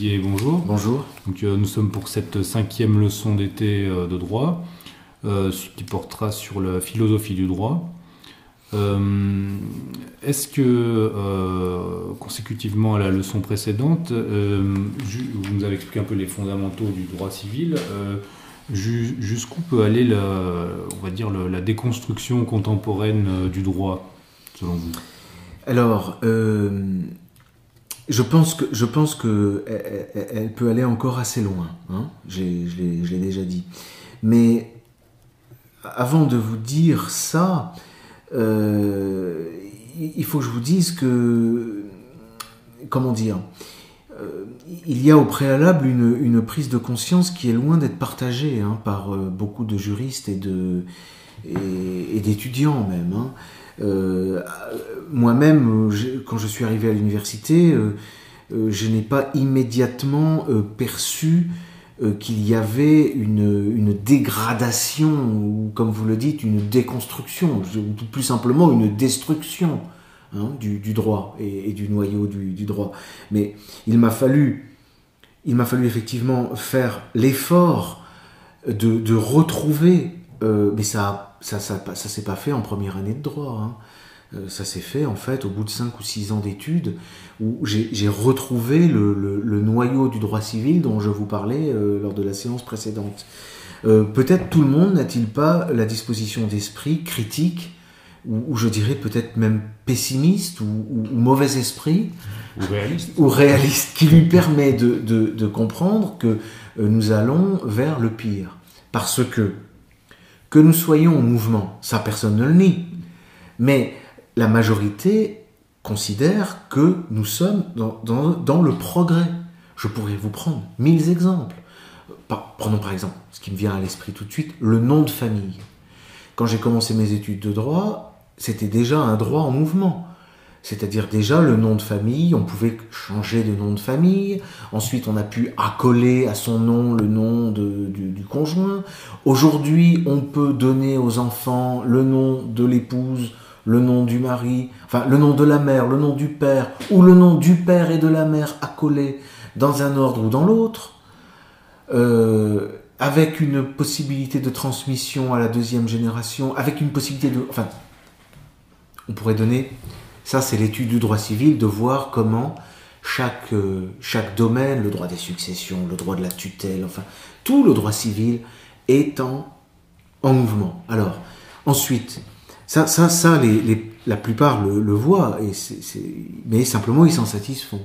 Bonjour. Bonjour. Donc, nous sommes pour cette cinquième leçon d'été de droit, qui portera sur la philosophie du droit. Est-ce que, consécutivement à la leçon précédente, vous nous avez expliqué un peu les fondamentaux du droit civil, jusqu'où peut aller la, on va dire, la déconstruction contemporaine du droit, selon vous? Alors, je pense que je pense que elle, peut aller encore assez loin. Hein je l'ai déjà dit. Mais avant de vous dire ça, euh, il faut que je vous dise que comment dire. Euh, il y a au préalable une, prise de conscience qui est loin d'être partagée hein, par euh, beaucoup de juristes et, d'étudiants même. Hein. Euh, moi-même, quand je suis arrivé à l'université, euh, euh, je n'ai pas immédiatement perçu qu'il y avait une, dégradation, ou comme vous le dites, une déconstruction, ou plus simplement une destruction hein, du, droit et, du noyau du, droit. Mais il m'a fallu, il m'a fallu effectivement faire l'effort de, retrouver, mais ça ça, ça, ça s'est pas fait en première année de droit. Hein. Euh, ça s'est fait en fait au bout de 5 ou 6 ans d'études où j'ai retrouvé le, le, le, noyau du droit civil dont je vous parlais euh, lors de la séance précédente. Euh, Peut-être tout le monde n'a-t-il pas la disposition d'esprit critique ou, ou, je dirais peut-être même pessimiste ou, ou, ou, mauvais esprit ou réaliste. ou réaliste qui lui permet de, de, de comprendre que nous allons vers le pire parce que que nous soyons en mouvement, ça personne ne le nie. Mais la majorité considère que nous sommes dans, le progrès. Je pourrais vous prendre mille exemples. Prenons par exemple, ce qui me vient à l'esprit tout de suite, le nom de famille. Quand j'ai commencé mes études de droit, c'était déjà un droit en mouvement. C'est-à-dire déjà le nom de famille, on pouvait changer de nom de famille, ensuite on a pu accoler à son nom le nom de, du, conjoint. Aujourd'hui on peut donner aux enfants le nom de l'épouse, le nom du mari, enfin le nom de la mère, le nom du père, ou le nom du père et de la mère accolés dans un ordre ou dans l'autre, euh, avec une possibilité de transmission à la deuxième génération, avec une possibilité de... Enfin, on pourrait donner ça, c'est l'étude du droit civil, de voir comment chaque, euh, chaque domaine, le droit des successions, le droit de la tutelle, enfin, tout le droit civil est en, en mouvement. Alors, ensuite, ça, ça, ça les, les, la plupart le, le voient, et mais simplement ils s'en satisfont,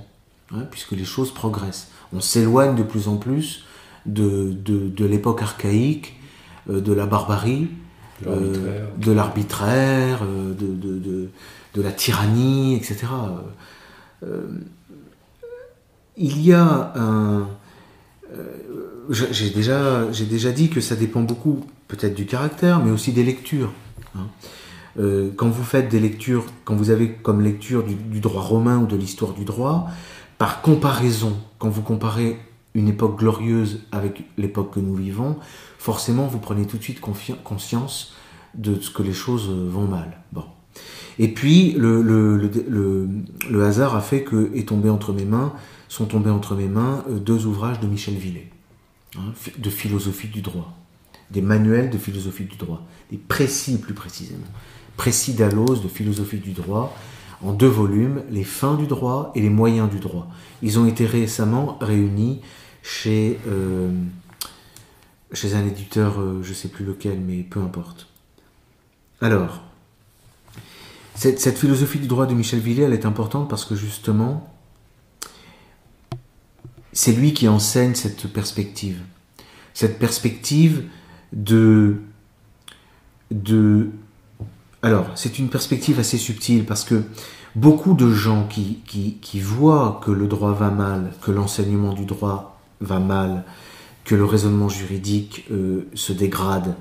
hein, puisque les choses progressent. On s'éloigne de plus en plus de, de, de l'époque archaïque, euh, de la barbarie, de l'arbitraire, euh, de, de, de, la tyrannie, etc. Euh, il y a un... J'ai déjà, dit que ça dépend beaucoup peut-être du caractère, mais aussi des lectures. Hein. Euh, quand vous faites des lectures, quand vous avez comme lecture du, du droit romain ou de l'histoire du droit, par comparaison, quand vous comparez une époque glorieuse avec l'époque que nous vivons, forcément vous prenez tout de suite conscience de ce que les choses vont mal. Bon. Et puis le, hasard a fait que est tombé entre mes mains, sont tombés entre mes mains deux ouvrages de Michel Villet, hein, de philosophie du droit, des manuels de philosophie du droit, des précis plus précisément, précis d'Allos de philosophie du droit, en deux volumes, les fins du droit et les moyens du droit. Ils ont été récemment réunis chez, euh, chez un éditeur, euh, je ne sais plus lequel, mais peu importe. Alors, cette, philosophie du droit de Michel Villet, elle est importante parce que justement, c'est lui qui enseigne cette perspective. Cette perspective de... de alors, c'est une perspective assez subtile parce que beaucoup de gens qui, qui, qui voient que le droit va mal, que l'enseignement du droit va mal, que le raisonnement juridique euh, se dégrade,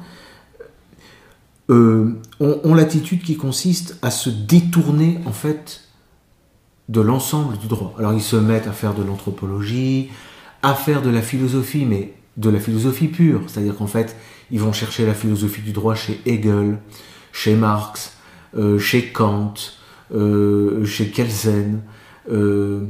euh, ont, l'attitude qui consiste à se détourner en fait de l'ensemble du droit. Alors ils se mettent à faire de l'anthropologie, à faire de la philosophie, mais de la philosophie pure, c'est-à-dire qu'en fait ils vont chercher la philosophie du droit chez Hegel, chez Marx, euh, chez Kant, euh, chez Kelsen, ou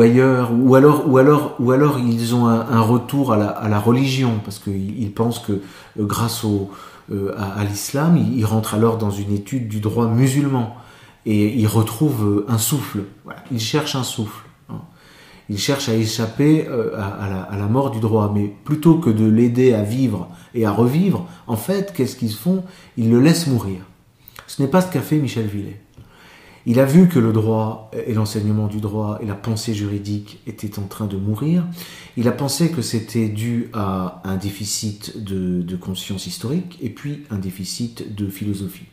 ailleurs, ou alors, ou alors, ou alors ils ont un, retour à la, à la, religion, parce qu'ils pensent que grâce au, euh, à, l'islam, ils, rentrent alors dans une étude du droit musulman, et ils retrouvent un souffle. Ils cherchent un souffle. Hein. Ils cherchent à échapper à, la, à la mort du droit, mais plutôt que de l'aider à vivre et à revivre, en fait, qu'est-ce qu'ils font? Ils le laissent mourir. Ce n'est pas ce qu'a fait Michel Villet. Il a vu que le droit et l'enseignement du droit et la pensée juridique étaient en train de mourir. Il a pensé que c'était dû à un déficit de, conscience historique et puis un déficit de philosophie.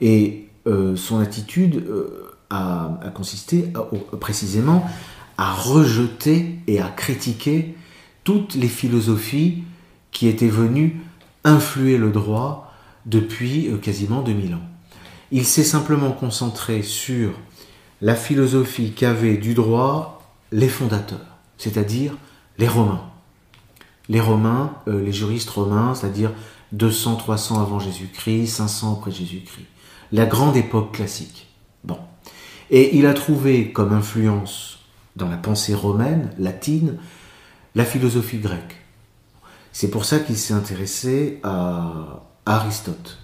Et euh, son attitude euh, a, consisté précisément à rejeter et à critiquer toutes les philosophies qui étaient venues influer le droit depuis euh, quasiment 2000 ans. Il s'est simplement concentré sur la philosophie qu'avaient du droit les fondateurs, c'est-à-dire les Romains. Les Romains, euh, les juristes romains, c'est-à-dire 200, 300 avant Jésus-Christ, 500 après Jésus-Christ. La grande époque classique. Bon. Et il a trouvé comme influence dans la pensée romaine, latine, la philosophie grecque. C'est pour ça qu'il s'est intéressé à Aristote.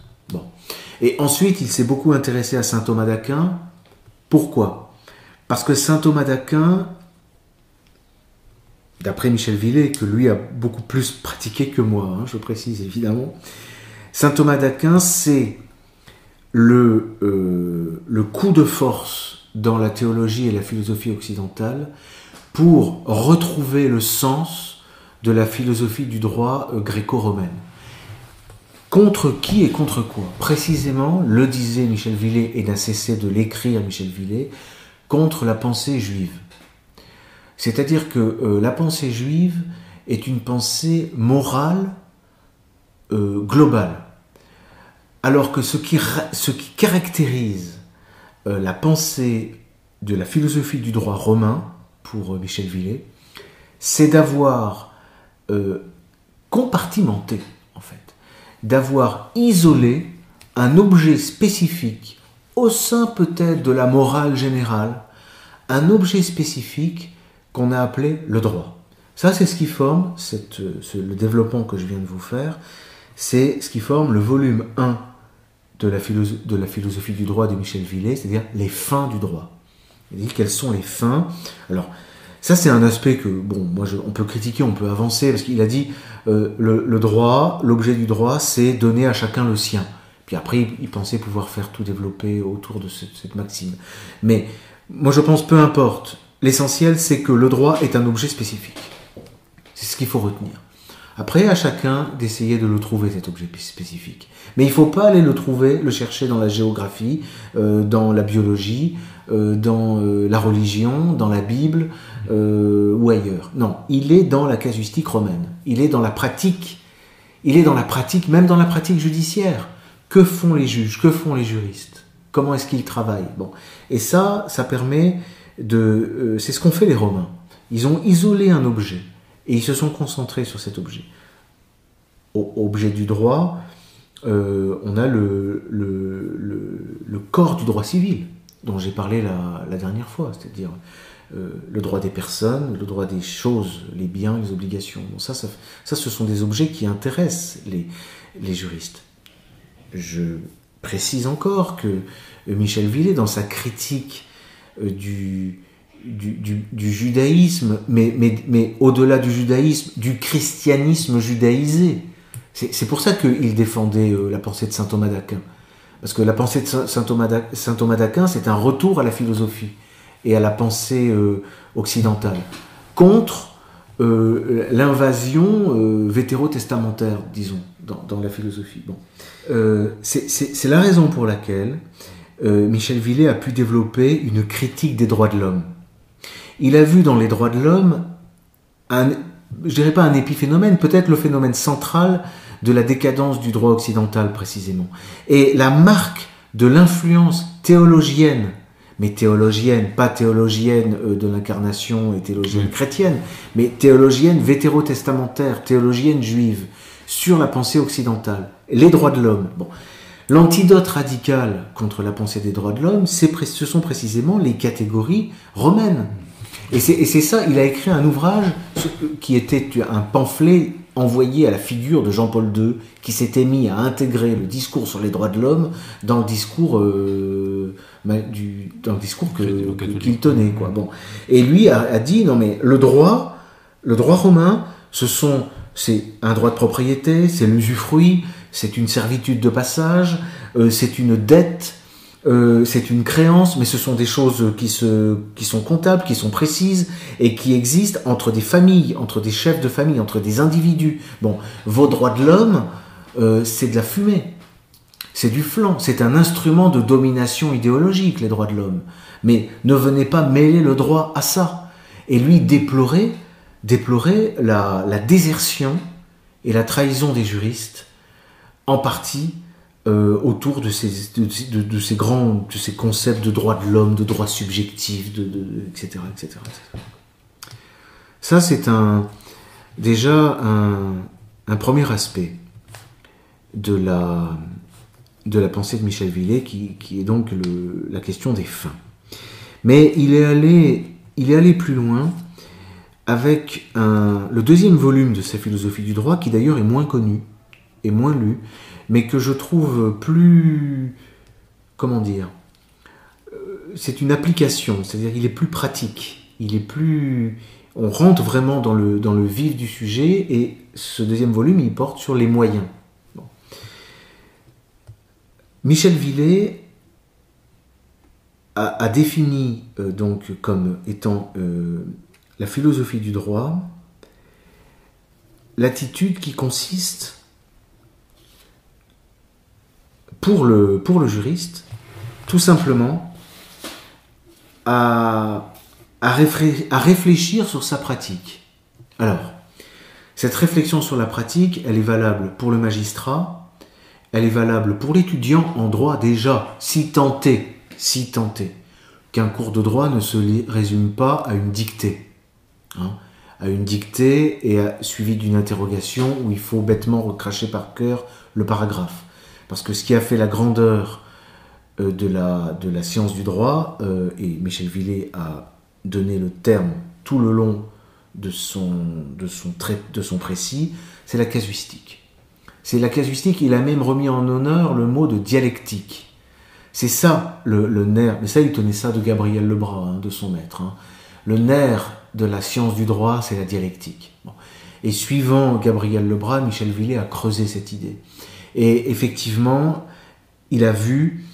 Et ensuite, il s'est beaucoup intéressé à saint Thomas d'Aquin. Pourquoi? Parce que saint Thomas d'Aquin, d'après Michel Villet, que lui a beaucoup plus pratiqué que moi, hein, je précise évidemment, saint Thomas d'Aquin, c'est le, euh, le coup de force dans la théologie et la philosophie occidentale pour retrouver le sens de la philosophie du droit euh, gréco-romaine. Contre qui et contre quoi? Précisément, le disait Michel Villet, et n'a cessé de l'écrire Michel Villet, contre la pensée juive. C'est-à-dire que euh, la pensée juive est une pensée morale euh, globale. Alors que ce qui, caractérise euh, la pensée de la philosophie du droit romain, pour Michel Villet, c'est d'avoir compartimenté d'avoir isolé un objet spécifique au sein peut-être de la morale générale, un objet spécifique qu'on a appelé le droit. Ça, c'est ce qui forme, le développement que je viens de vous faire, c'est ce qui forme le volume 1 de la, de la philosophie du droit de Michel Villet, c'est-à-dire les fins du droit. Il dit quelles sont les fins. Alors, ça, c'est un aspect que, bon, moi, on peut critiquer, on peut avancer, parce qu'il a dit euh, le, droit, l'objet du droit, c'est donner à chacun le sien. Puis après, il, pensait pouvoir faire tout développer autour de cette, maxime. Mais moi, je pense, peu importe. L'essentiel, c'est que le droit est un objet spécifique. C'est ce qu'il faut retenir. Après, à chacun d'essayer de le trouver, cet objet spécifique. Mais il ne faut pas aller le trouver, le chercher dans la géographie, euh, dans la biologie, euh, dans la religion, dans la Bible, euh, ou ailleurs. Non, il est dans la casuistique romaine. Il est dans la pratique. Il est dans la pratique, même dans la pratique judiciaire. Que font les juges? Que font les juristes? Comment est-ce qu'ils travaillent? Bon, et ça, ça permet de. Euh, c'est ce qu'ont fait les Romains. Ils ont isolé un objet et ils se sont concentrés sur cet objet. Objet du droit, euh, on a le, le, corps du droit civil dont j'ai parlé la, la dernière fois, c'est-à-dire euh, le droit des personnes, le droit des choses, les biens, les obligations. ça, ça, ce sont des objets qui intéressent les, les juristes. Je précise encore que euh, Michel Villet, dans sa critique euh, du, du, judaïsme, mais, mais, mais au-delà du judaïsme, du christianisme judaïsé, c'est pour ça qu'il défendait la pensée de saint Thomas d'Aquin. Parce que la pensée de saint Thomas d'Aquin, c'est un retour à la philosophie et à la pensée euh, occidentale, contre euh, l'invasion euh, vétérotestamentaire, disons, dans, la philosophie. Bon. c'est la raison pour laquelle Michel Villet a pu développer une critique des droits de l'homme. Il a vu dans les droits de l'homme un, je dirais pas un épiphénomène, peut-être le phénomène central de la décadence du droit occidental précisément. Et la marque de l'influence théologienne mais théologienne, pas théologienne euh, de l'incarnation et théologienne chrétienne, mais théologienne vétérotestamentaire, théologienne juive, sur la pensée occidentale, les droits de l'homme. Bon. L'antidote radical contre la pensée des droits de l'homme, ce sont précisément les catégories romaines. Et c'est ça, il a écrit un ouvrage qui était un pamphlet envoyé à la figure de Jean-Paul II, qui s'était mis à intégrer le discours sur les droits de l'homme dans le discours, euh, du, dans le discours qu'il tenait. Quoi. Bon. Et lui a, dit, non mais le droit, le droit romain, ce sont, c'est un droit de propriété, c'est l'usufruit, c'est une servitude de passage, euh, c'est une dette, euh, c'est une créance, mais ce sont des choses qui, se, qui sont comptables, qui sont précises et qui existent entre des familles, entre des chefs de famille, entre des individus. Bon, vos droits de l'homme, euh, c'est de la fumée, c'est du flanc, c'est un instrument de domination idéologique, les droits de l'homme. Mais ne venez pas mêler le droit à ça. Et lui déplorer, déplorer la, désertion et la trahison des juristes, en partie euh, autour de ces, grands de ces concepts de droit de l'homme, de droit subjectif, de, etc., etc., Ça, c'est un, déjà un, premier aspect de la, de la pensée de Michel Villet, qui, est donc la question des fins. Mais il est allé, il plus loin avec un, le deuxième volume de sa philosophie du droit, qui d'ailleurs est moins connu et moins lu, mais que je trouve plus... Comment dire euh, C'est une application, c'est-à-dire qu'il est plus pratique, il est plus... On rentre vraiment dans le, dans le vif du sujet et ce deuxième volume, il porte sur les moyens. Michel Villet a, défini euh, donc comme étant euh, la philosophie du droit l'attitude qui consiste pour le, juriste, tout simplement, à réfléchir sur sa pratique. Alors, cette réflexion sur la pratique, elle est valable pour le magistrat, elle est valable pour l'étudiant en droit déjà, si tenté, si tenté, qu'un cours de droit ne se résume pas à une dictée. Hein, à une dictée et suivie d'une interrogation où il faut bêtement recracher par cœur le paragraphe. Parce que ce qui a fait la grandeur euh, de la, science du droit, euh, et Michel Villet a donné le terme tout le long de son précis, c'est la casuistique. C'est la casuistique, il a même remis en honneur le mot de dialectique. C'est ça le, nerf, mais ça il tenait ça de Gabriel Lebras, hein, de son maître. Hein. Le nerf de la science du droit, c'est la dialectique. Et suivant Gabriel Lebras, Michel Villet a creusé cette idée. Et effectivement, il a vu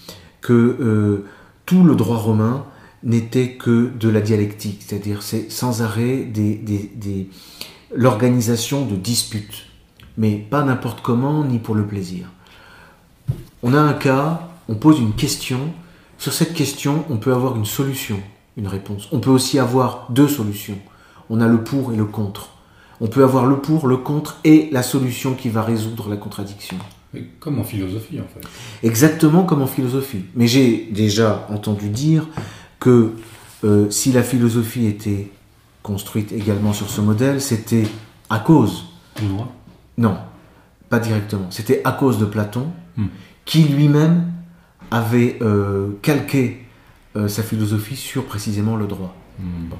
que euh, tout le droit romain n'était que de la dialectique, c'est-à-dire c'est sans arrêt l'organisation de disputes, mais pas n'importe comment ni pour le plaisir. On a un cas, on pose une question, sur cette question on peut avoir une solution, une réponse. On peut aussi avoir deux solutions. On a le pour et le contre. On peut avoir le pour, le contre et la solution qui va résoudre la contradiction. Comme en philosophie, en fait. Exactement comme en philosophie. Mais j'ai déjà entendu dire que euh, si la philosophie était construite également sur ce modèle, c'était à cause. Du droit Non, pas directement. C'était à cause de Platon, hmm. qui lui-même avait euh, calqué euh, sa philosophie sur précisément le droit. Hmm.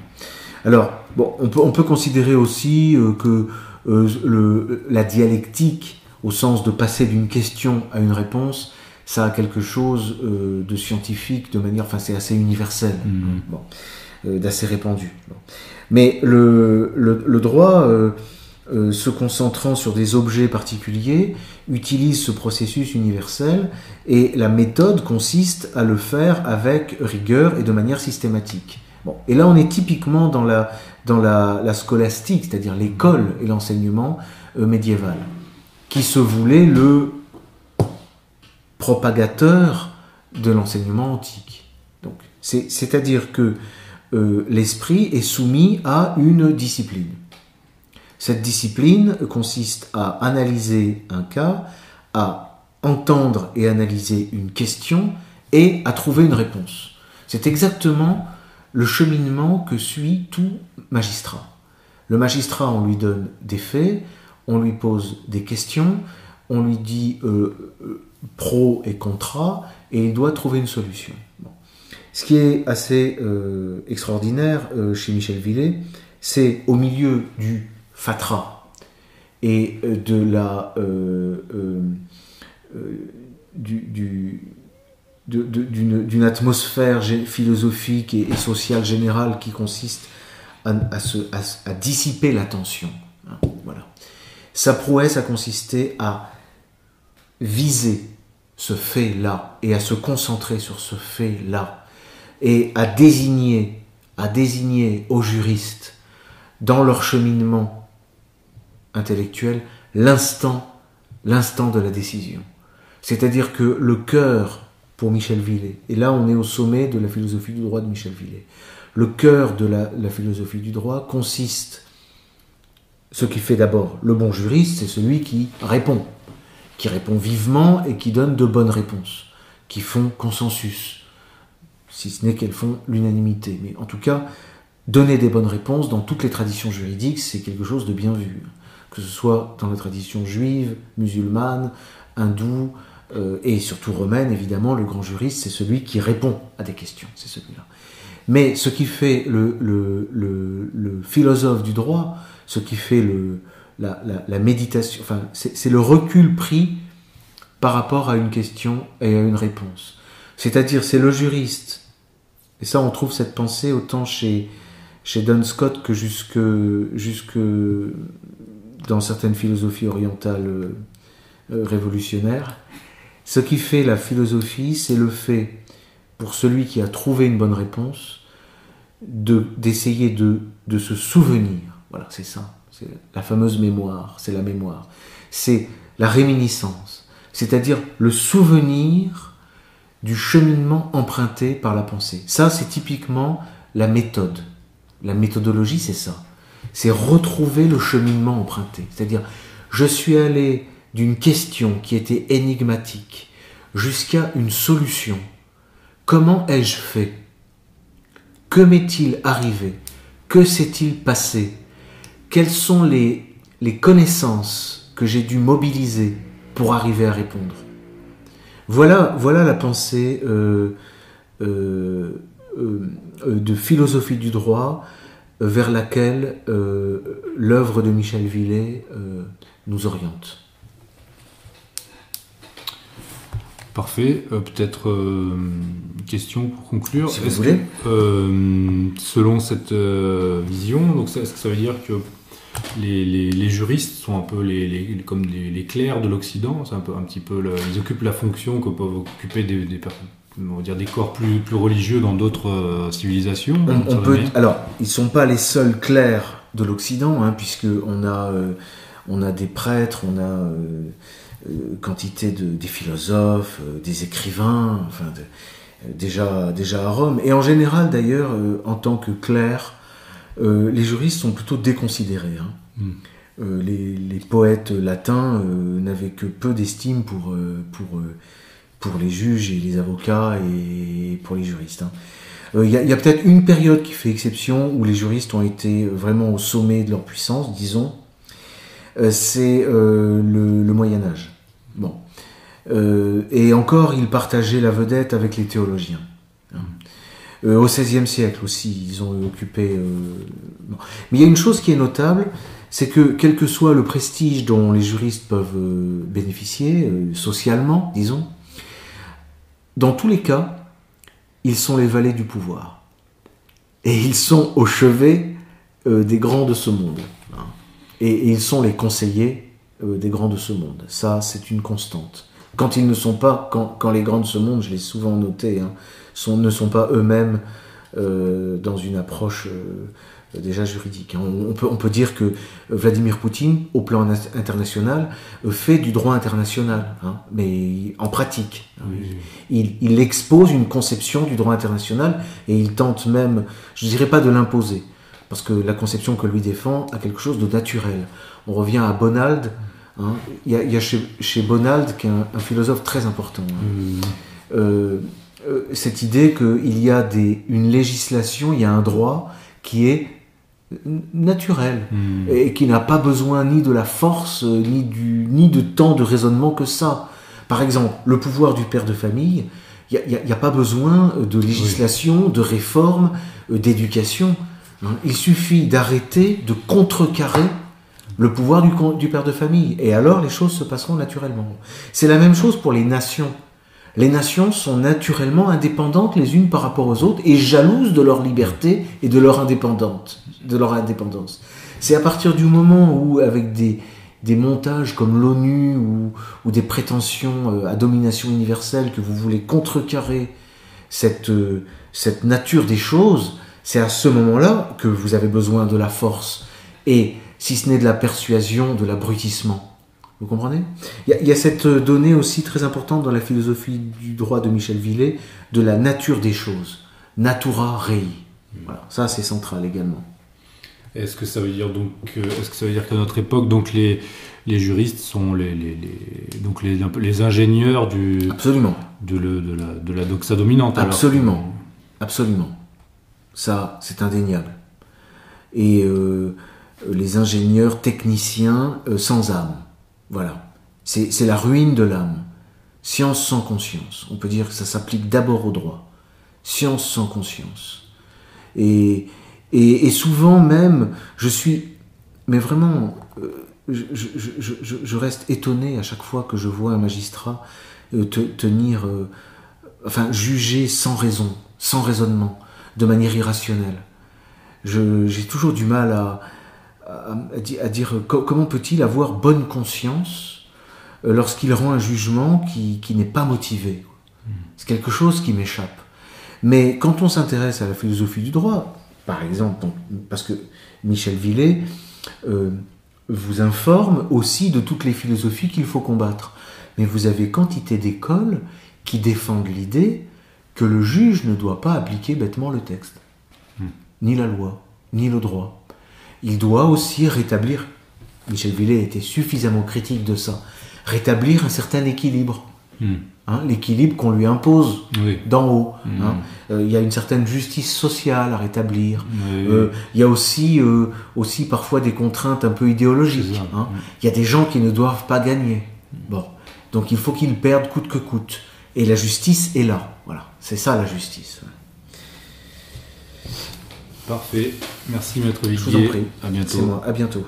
Alors, bon, on, peut, on peut considérer aussi que le, la dialectique au sens de passer d'une question à une réponse, ça a quelque chose euh, de scientifique, de manière, enfin c'est assez universel, mm-hmm. euh, d'assez répandu. Mais le, le, droit, euh, se concentrant sur des objets particuliers, utilise ce processus universel et la méthode consiste à le faire avec rigueur et de manière systématique. Et là, on est typiquement dans la, dans la, la scolastique, c'est-à-dire l'école et l'enseignement médiéval qui se voulait le propagateur de l'enseignement antique. Donc, c'est-à-dire que euh, l'esprit est soumis à une discipline. Cette discipline consiste à analyser un cas, à entendre et analyser une question et à trouver une réponse. C'est exactement le cheminement que suit tout magistrat. Le magistrat, on lui donne des faits, on lui pose des questions, on lui dit euh, euh, pro et contra, et il doit trouver une solution. Ce qui est assez euh, extraordinaire euh, chez Michel Villet, c'est au milieu du fatras et euh, de la euh, euh, d'une atmosphère philosophique et, sociale générale qui consiste à, se- dissiper l'attention. hein, voilà. Sa prouesse a consisté à viser ce fait-là et à se concentrer sur ce fait-là et à désigner, à désigner aux juristes dans leur cheminement intellectuel l'instant, l'instant de la décision. C'est-à-dire que le cœur pour Michel Villet, et là on est au sommet de la philosophie du droit de Michel Villet, le cœur de la, la philosophie du droit consiste, ce qui fait d'abord le bon juriste, c'est celui qui répond, qui répond vivement et qui donne de bonnes réponses, qui font consensus, si ce n'est qu'elles font l'unanimité. Mais en tout cas, donner des bonnes réponses dans toutes les traditions juridiques, c'est quelque chose de bien vu. Que ce soit dans la tradition juive, musulmane, hindoue, euh, et surtout romaine, évidemment, le grand juriste, c'est celui qui répond à des questions, c'est celui-là. Mais ce qui fait le, le, le, philosophe du droit, ce qui fait le, la, la, la méditation, enfin, c'est le recul pris par rapport à une question et à une réponse. C'est-à-dire, c'est le juriste. Et ça, on trouve cette pensée autant chez, chez Duns Scott que jusque, jusque dans certaines philosophies orientales euh, euh, révolutionnaires. Ce qui fait la philosophie, c'est le fait, pour celui qui a trouvé une bonne réponse, de- d'essayer de, de se souvenir. Voilà, c'est ça. C'est la fameuse mémoire, c'est la mémoire. C'est la réminiscence, c'est-à-dire le souvenir du cheminement emprunté par la pensée. Ça, c'est typiquement la méthode. La méthodologie, c'est ça. C'est retrouver le cheminement emprunté. C'est-à-dire, je suis allé d'une question qui était énigmatique jusqu'à une solution. Comment ai-je fait? Que m'est-il arrivé? Que s'est-il passé? Quelles sont les, connaissances que j'ai dû mobiliser pour arriver à répondre? Voilà, voilà la pensée euh, euh, euh, de philosophie du droit vers laquelle euh, l'œuvre de Michel Villet euh, nous oriente. Parfait. Euh, Peut-être une question pour conclure. Si vous voulez. que, selon cette vision, donc est-ce que ça veut dire que les, les- les juristes sont un peu les, les- comme les, clercs de l'Occident? C'est un peu un petit peu le- ils occupent la fonction que peuvent occuper des, des, per- on va dire des corps plus, plus religieux dans d'autres euh, civilisations. On, on peut, alors, ils sont pas les seuls clercs de l'Occident, hein, puisque on a, euh, on a des prêtres, on a euh, euh, quantité de des philosophes, des écrivains, enfin, de- déjà, déjà à Rome. Et en général, d'ailleurs, en tant que clercs, les juristes sont plutôt déconsidérés. hein. Mm. Euh, les, les poètes latins n'avaient que peu d'estime pour, pour, pour les juges et les avocats et pour les juristes. hein. Euh, Il y a, peut-être une période qui fait exception où les juristes ont été vraiment au sommet de leur puissance, disons. Euh, c'est euh, le, Moyen Âge. Bon. Et encore, ils partageaient la vedette avec les théologiens. hein. Au XVIe siècle aussi, ils ont occupé. Mais il y a une chose qui est notable, c'est que quel que soit le prestige dont les juristes peuvent bénéficier, socialement, disons, dans tous les cas, ils sont les valets du pouvoir. Et ils sont au chevet euh, des grands de ce monde. hein. Et, ils sont les conseillers euh, des grands de ce monde. Ça, c'est une constante. Quand ils ne sont pas, quand, les grands de ce monde, je l'ai souvent noté, hein, ne sont pas eux-mêmes euh, dans une approche déjà juridique. hein. On, peut, on peut dire que Vladimir Poutine, au plan na- international, euh, fait du droit international, hein, mais en pratique. hein. Oui. Il, il expose une conception du droit international et il tente même, je dirais pas de l'imposer, parce que la conception que lui défend a quelque chose de naturel. On revient à Bonald. hein. Il y a, il y a chez, chez Bonald, qui est un, un philosophe très important, hein, Euh, euh, euh, cette idée qu'il y a des, une législation, il y a un droit qui est naturel hmm. et qui n'a pas besoin ni de la force, ni, du, ni de tant de raisonnement que ça. Par exemple, le pouvoir du père de famille, il n'y a, pas besoin de législation, de réforme, euh, d'éducation. Hein. Il suffit d'arrêter, de contrecarrer le pouvoir du, du père de famille. Et alors les choses se passeront naturellement. C'est la même chose pour les nations. Les nations sont naturellement indépendantes les unes par rapport aux autres et jalouses de leur liberté et de leur indépendance. C'est à partir du moment où, avec des, des montages comme l'ONU ou, ou, des prétentions euh, à domination universelle que vous voulez contrecarrer cette, euh, cette nature des choses, c'est à ce moment-là que vous avez besoin de la force. Et si ce n'est de la persuasion, de l'abrutissement. Vous comprenez? Il y, a, cette donnée aussi très importante dans la philosophie du droit de Michel Villet de la nature des choses. Natura rei. Voilà, ça c'est central également. Est-ce que ça veut dire donc, est-ce que ça veut dire qu'à notre époque, donc les, les juristes sont les, les, donc les, les ingénieurs du absolument. de, le, de, la, de la doxa dominante absolument. Absolument. Ça c'est indéniable. Et euh, les ingénieurs techniciens euh, sans âme voilà. C'est la ruine de l'âme. Science sans conscience. On peut dire que ça s'applique d'abord au droit. Science sans conscience. Et et, souvent même, je suis, mais vraiment, euh, je, reste étonné à chaque fois que je vois un magistrat euh, tenir, euh, enfin, juger sans raison, sans raisonnement, de manière irrationnelle. J'ai toujours du mal à, à, dire comment peut-il avoir bonne conscience lorsqu'il rend un jugement qui, qui n'est pas motivé. Hmm. C'est quelque chose qui m'échappe. Mais quand on s'intéresse à la philosophie du droit, par exemple, parce que Michel Villet euh, vous informe aussi de toutes les philosophies qu'il faut combattre. Mais vous avez quantité d'écoles qui défendent l'idée que le juge ne doit pas appliquer bêtement le texte, hmm. ni la loi, ni le droit. Il doit aussi rétablir, Michel Villet était suffisamment critique de ça, rétablir un certain équilibre. Hmm. Hein, l'équilibre qu'on lui impose d'en haut. Hmm. Hein. Euh, il y a une certaine justice sociale à rétablir. Euh, il y a aussi, euh, aussi parfois des contraintes un peu idéologiques. Hein. Il y a des gens qui ne doivent pas gagner. Bon, donc il faut qu'ils perdent coûte que coûte. Et la justice est là. Voilà, c'est ça la justice. Parfait. Merci Maître Viguier. Je vous en prie. À bientôt. À bientôt.